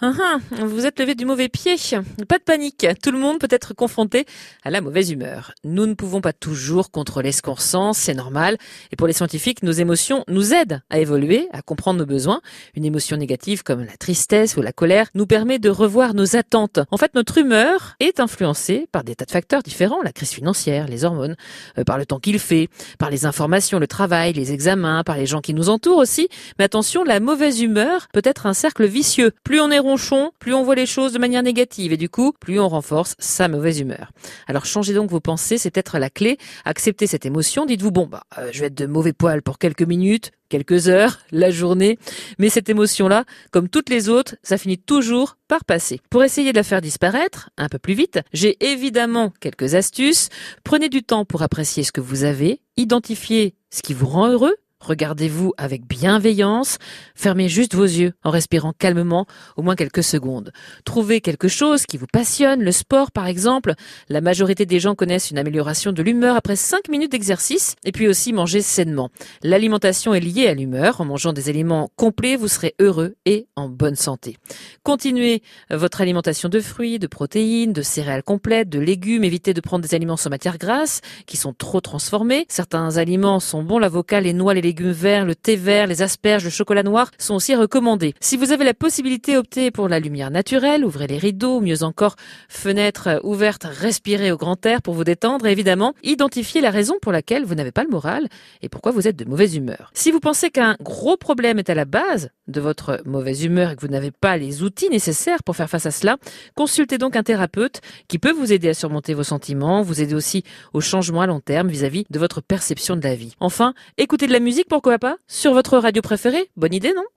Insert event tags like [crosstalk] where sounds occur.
Ah, ah, vous êtes levé du mauvais pied. Pas de panique, tout le monde peut être confronté à la mauvaise humeur. Nous ne pouvons pas toujours contrôler ce qu'on ressent, c'est normal. Et pour les scientifiques, nos émotions nous aident à évoluer, à comprendre nos besoins. Une émotion négative comme la tristesse ou la colère nous permet de revoir nos attentes. En fait, notre humeur est influencée par des tas de facteurs différents, la crise financière, les hormones, euh, par le temps qu'il fait, par les informations, le travail, les examens, par les gens qui nous entourent aussi. Mais attention, la mauvaise humeur peut être un cercle vicieux. Plus on est plus on voit les choses de manière négative et du coup, plus on renforce sa mauvaise humeur. Alors changez donc vos pensées, c'est peut-être la clé. Acceptez cette émotion, dites-vous bon bah euh, je vais être de mauvais poil pour quelques minutes, quelques heures, [laughs] la journée, mais cette émotion-là, comme toutes les autres, ça finit toujours par passer. Pour essayer de la faire disparaître un peu plus vite, j'ai évidemment quelques astuces. Prenez du temps pour apprécier ce que vous avez, identifiez ce qui vous rend heureux, Regardez-vous avec bienveillance, fermez juste vos yeux en respirant calmement au moins quelques secondes. Trouvez quelque chose qui vous passionne, le sport par exemple. La majorité des gens connaissent une amélioration de l'humeur après 5 minutes d'exercice et puis aussi manger sainement. L'alimentation est liée à l'humeur. En mangeant des aliments complets, vous serez heureux et en bonne santé. Continuez votre alimentation de fruits, de protéines, de céréales complètes, de légumes. Évitez de prendre des aliments sans matière grasse qui sont trop transformés. Certains aliments sont bons, l'avocat, les noix, les légumes légumes verts, le thé vert, les asperges, le chocolat noir sont aussi recommandés. Si vous avez la possibilité, optez pour la lumière naturelle, ouvrez les rideaux, mieux encore, fenêtres ouvertes, respirez au grand air pour vous détendre et évidemment, identifiez la raison pour laquelle vous n'avez pas le moral et pourquoi vous êtes de mauvaise humeur. Si vous pensez qu'un gros problème est à la base de votre mauvaise humeur et que vous n'avez pas les outils nécessaires pour faire face à cela, consultez donc un thérapeute qui peut vous aider à surmonter vos sentiments, vous aider aussi au changement à long terme vis-à-vis -vis de votre perception de la vie. Enfin, écoutez de la pourquoi pas Sur votre radio préférée. Bonne idée, non?